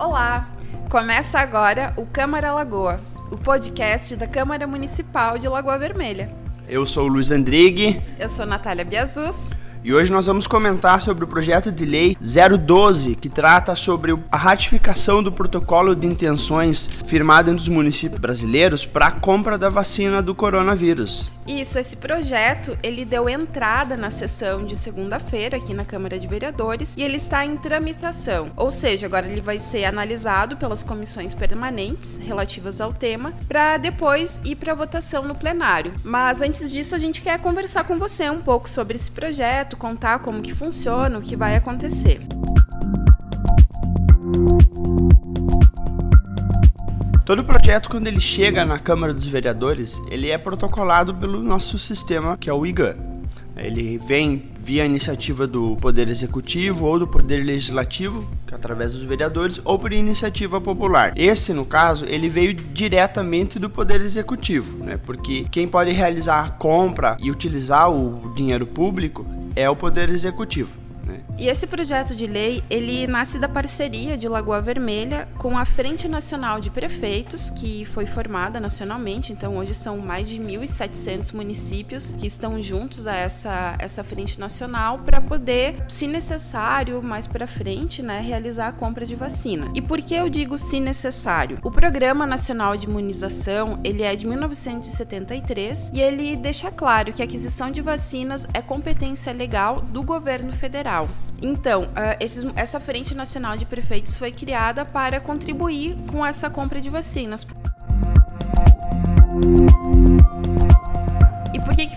Olá! Começa agora o Câmara Lagoa, o podcast da Câmara Municipal de Lagoa Vermelha. Eu sou o Luiz Andrigue. Eu sou Natália Biazus. E hoje nós vamos comentar sobre o projeto de lei 012, que trata sobre a ratificação do protocolo de intenções firmado entre os municípios brasileiros para a compra da vacina do coronavírus. Isso, esse projeto, ele deu entrada na sessão de segunda-feira aqui na Câmara de Vereadores e ele está em tramitação. Ou seja, agora ele vai ser analisado pelas comissões permanentes relativas ao tema para depois ir para votação no plenário. Mas antes disso, a gente quer conversar com você um pouco sobre esse projeto, contar como que funciona, o que vai acontecer. Todo projeto, quando ele chega na Câmara dos Vereadores, ele é protocolado pelo nosso sistema, que é o IGAN. Ele vem via iniciativa do Poder Executivo ou do Poder Legislativo, que é através dos vereadores, ou por iniciativa popular. Esse, no caso, ele veio diretamente do Poder Executivo, né? porque quem pode realizar a compra e utilizar o dinheiro público é o Poder Executivo. E esse projeto de lei, ele nasce da parceria de Lagoa Vermelha com a Frente Nacional de Prefeitos, que foi formada nacionalmente, então hoje são mais de 1.700 municípios que estão juntos a essa, essa frente nacional para poder, se necessário, mais para frente, né, realizar a compra de vacina. E por que eu digo se necessário? O Programa Nacional de Imunização, ele é de 1973 e ele deixa claro que a aquisição de vacinas é competência legal do governo federal. Então, uh, esses, essa Frente Nacional de Prefeitos foi criada para contribuir com essa compra de vacinas.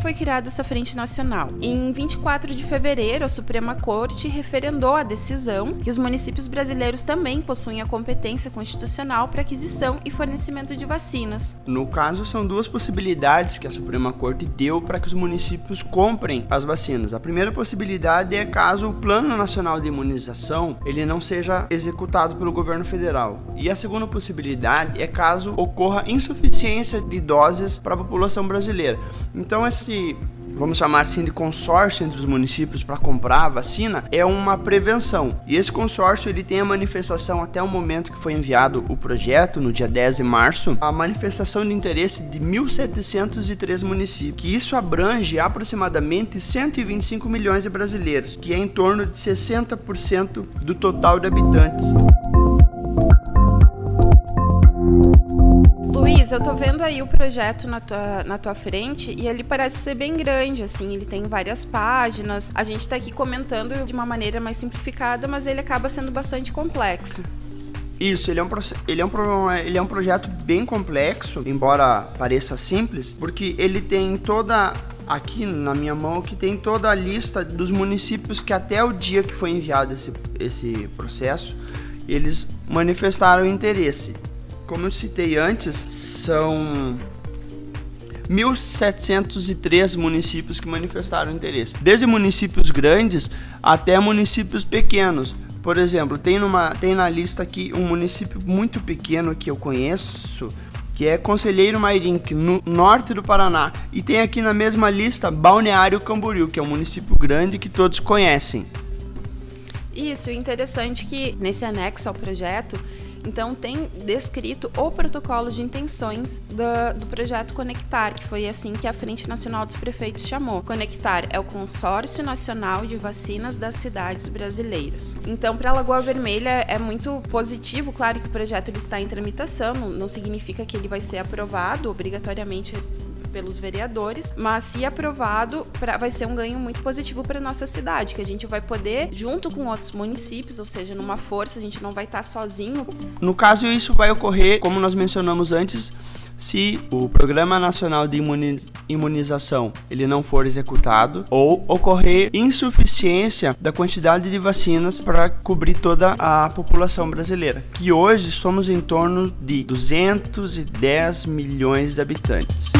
Foi criada essa Frente Nacional? Em 24 de fevereiro, a Suprema Corte referendou a decisão que os municípios brasileiros também possuem a competência constitucional para aquisição e fornecimento de vacinas. No caso, são duas possibilidades que a Suprema Corte deu para que os municípios comprem as vacinas. A primeira possibilidade é caso o Plano Nacional de Imunização ele não seja executado pelo governo federal. E a segunda possibilidade é caso ocorra insuficiência de doses para a população brasileira. Então, esse vamos chamar assim de consórcio entre os municípios para comprar a vacina é uma prevenção. E esse consórcio ele tem a manifestação até o momento que foi enviado o projeto, no dia 10 de março, a manifestação de interesse de 1.703 municípios, que isso abrange aproximadamente 125 milhões de brasileiros, que é em torno de 60% do total de habitantes. Luiz, eu tô vendo aí o projeto na tua, na tua frente e ele parece ser bem grande, assim, ele tem várias páginas. A gente tá aqui comentando de uma maneira mais simplificada, mas ele acaba sendo bastante complexo. Isso, ele é, um, ele, é um, ele é um projeto bem complexo, embora pareça simples, porque ele tem toda aqui na minha mão que tem toda a lista dos municípios que até o dia que foi enviado esse, esse processo, eles manifestaram interesse como eu citei antes, são 1.703 municípios que manifestaram interesse, desde municípios grandes até municípios pequenos. Por exemplo, tem, numa, tem na lista aqui um município muito pequeno que eu conheço, que é Conselheiro Mairink, no norte do Paraná. E tem aqui na mesma lista Balneário Camboriú, que é um município grande que todos conhecem. Isso, interessante que nesse anexo ao projeto então, tem descrito o protocolo de intenções do, do, projeto Conectar, que foi assim que a Frente Nacional dos Prefeitos chamou. Conectar é o Consórcio Nacional de Vacinas das Cidades Brasileiras. Então, para a Lagoa Vermelha é muito positivo, claro que o projeto ele está em tramitação, não, não significa que ele vai ser aprovado obrigatoriamente pelos vereadores, mas se aprovado, pra, vai ser um ganho muito positivo para nossa cidade, que a gente vai poder, junto com outros municípios, ou seja, numa força, a gente não vai estar sozinho. No caso, isso vai ocorrer, como nós mencionamos antes, se o Programa Nacional de Imunização ele não for executado ou ocorrer insuficiência da quantidade de vacinas para cobrir toda a população brasileira, que hoje somos em torno de 210 milhões de habitantes.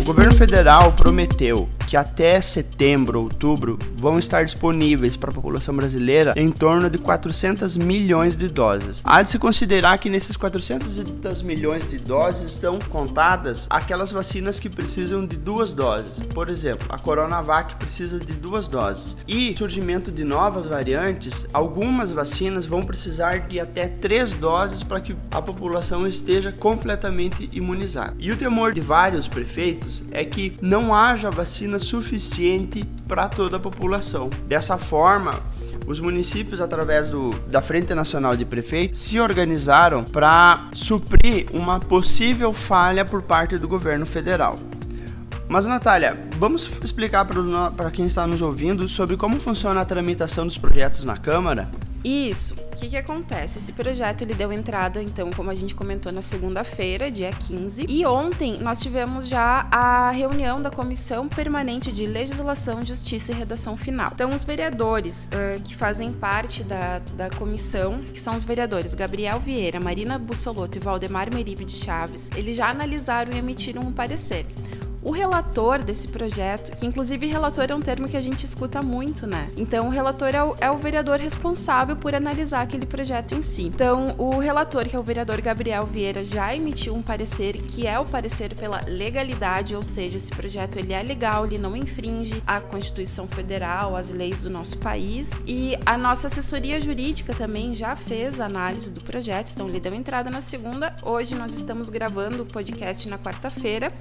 O governo federal prometeu que até setembro, outubro, vão estar disponíveis para a população brasileira em torno de 400 milhões de doses. Há de se considerar que nesses 400 milhões de doses estão contadas aquelas vacinas que precisam de duas doses. Por exemplo, a Coronavac precisa de duas doses. E surgimento de novas variantes, algumas vacinas vão precisar de até três doses para que a população esteja completamente imunizada. E o temor de vários prefeitos é que não haja vacina suficiente para toda a população. Dessa forma, os municípios, através do, da Frente Nacional de Prefeitos, se organizaram para suprir uma possível falha por parte do governo federal. Mas, Natália, vamos explicar para quem está nos ouvindo sobre como funciona a tramitação dos projetos na Câmara? Isso. O que, que acontece? Esse projeto ele deu entrada, então, como a gente comentou, na segunda-feira, dia 15. E ontem nós tivemos já a reunião da Comissão Permanente de Legislação, Justiça e Redação Final. Então, os vereadores uh, que fazem parte da, da comissão, que são os vereadores Gabriel Vieira, Marina Bussolotto e Valdemar Meribe de Chaves, eles já analisaram e emitiram um parecer. O relator desse projeto, que inclusive relator é um termo que a gente escuta muito, né? Então, o relator é o, é o vereador responsável por analisar aquele projeto em si. Então, o relator, que é o vereador Gabriel Vieira, já emitiu um parecer que é o parecer pela legalidade, ou seja, esse projeto ele é legal, ele não infringe a Constituição Federal, as leis do nosso país. E a nossa assessoria jurídica também já fez a análise do projeto, então ele deu entrada na segunda. Hoje nós estamos gravando o podcast na quarta-feira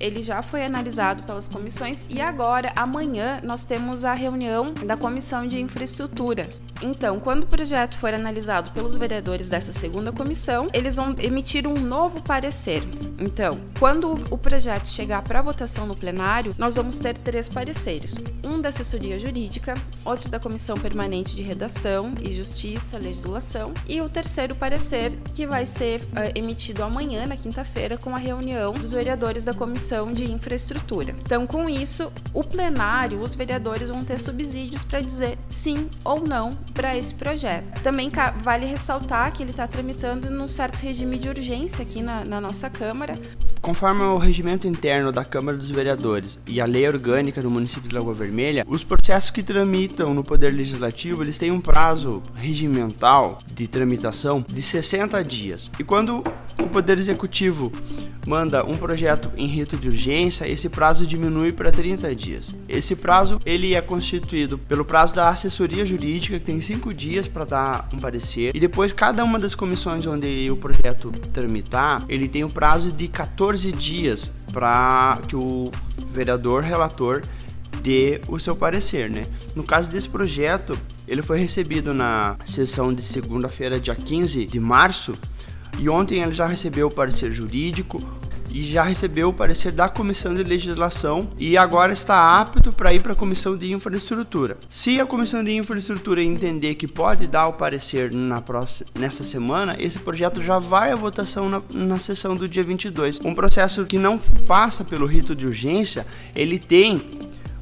ele já foi analisado pelas comissões e agora, amanhã, nós temos a reunião da Comissão de Infraestrutura. Então, quando o projeto for analisado pelos vereadores dessa segunda comissão, eles vão emitir um novo parecer. Então, quando o projeto chegar para votação no plenário, nós vamos ter três pareceres: um da assessoria jurídica, outro da comissão permanente de redação e justiça, legislação, e o terceiro parecer que vai ser uh, emitido amanhã, na quinta-feira, com a reunião dos vereadores da comissão de infraestrutura. Então, com isso, o plenário, os vereadores vão ter subsídios para dizer sim ou não para esse projeto. Também vale ressaltar que ele está tramitando num certo regime de urgência aqui na, na nossa Câmara. Conforme o regimento interno da Câmara dos Vereadores e a lei orgânica do município de Lagoa Vermelha, os processos que tramitam no Poder Legislativo eles têm um prazo regimental de tramitação de 60 dias. E quando o Poder Executivo manda um projeto em rito de urgência, esse prazo diminui para 30 dias. Esse prazo ele é constituído pelo prazo da assessoria jurídica, que tem 5 dias para dar um parecer, e depois cada uma das comissões onde o projeto tramitar, ele tem um prazo de 14 dias para que o vereador relator dê o seu parecer, né? No caso desse projeto, ele foi recebido na sessão de segunda-feira, dia 15 de março, e ontem ele já recebeu o parecer jurídico e já recebeu o parecer da Comissão de Legislação e agora está apto para ir para a Comissão de Infraestrutura. Se a Comissão de Infraestrutura entender que pode dar o parecer na próxima, nessa semana, esse projeto já vai à votação na, na sessão do dia 22. Um processo que não passa pelo rito de urgência, ele tem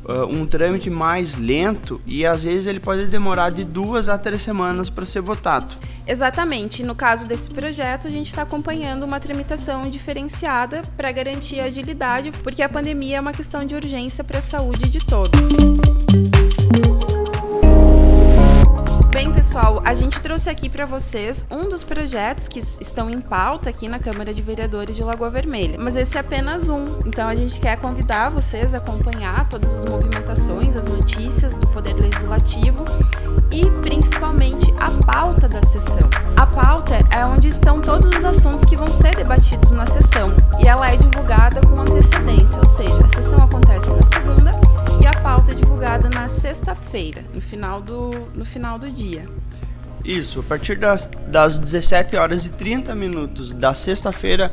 uh, um trâmite mais lento e às vezes ele pode demorar de duas a três semanas para ser votado. Exatamente. No caso desse projeto, a gente está acompanhando uma tramitação diferenciada para garantir a agilidade, porque a pandemia é uma questão de urgência para a saúde de todos. Bem, pessoal, a gente trouxe aqui para vocês um dos projetos que estão em pauta aqui na Câmara de Vereadores de Lagoa Vermelha, mas esse é apenas um. Então a gente quer convidar vocês a acompanhar todas as movimentações, as notícias do Poder Legislativo e principalmente a pauta da sessão. A pauta é onde estão todos os assuntos que vão ser debatidos na sessão e ela é divulgada com antecedência, ou seja, sexta-feira, no final do no final do dia. Isso, a partir das, das 17 horas e 30 minutos da sexta-feira,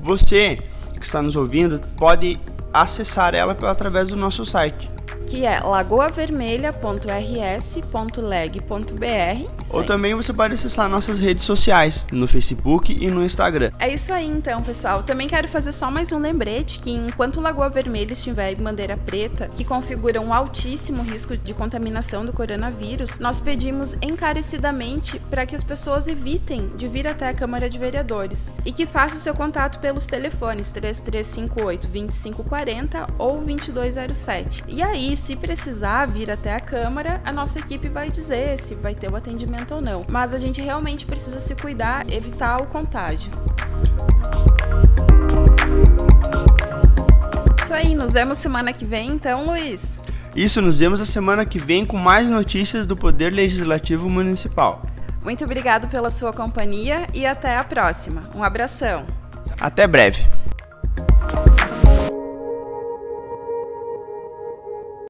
você que está nos ouvindo pode acessar ela através do nosso site que é lagoavermelha.rs.leg.br. Ou aí. também você pode acessar nossas redes sociais, no Facebook e no Instagram. É isso aí então, pessoal. Também quero fazer só mais um lembrete que enquanto Lagoa Vermelha estiver em bandeira preta, que configura um altíssimo risco de contaminação do coronavírus, nós pedimos encarecidamente para que as pessoas evitem de vir até a Câmara de Vereadores e que façam o seu contato pelos telefones 3358 2540 ou 2207. E aí, se precisar vir até a Câmara, a nossa equipe vai dizer se vai ter o atendimento ou não. Mas a gente realmente precisa se cuidar, evitar o contágio. Isso aí, nos vemos semana que vem, então, Luiz. Isso, nos vemos a semana que vem com mais notícias do Poder Legislativo Municipal. Muito obrigado pela sua companhia e até a próxima. Um abração. Até breve.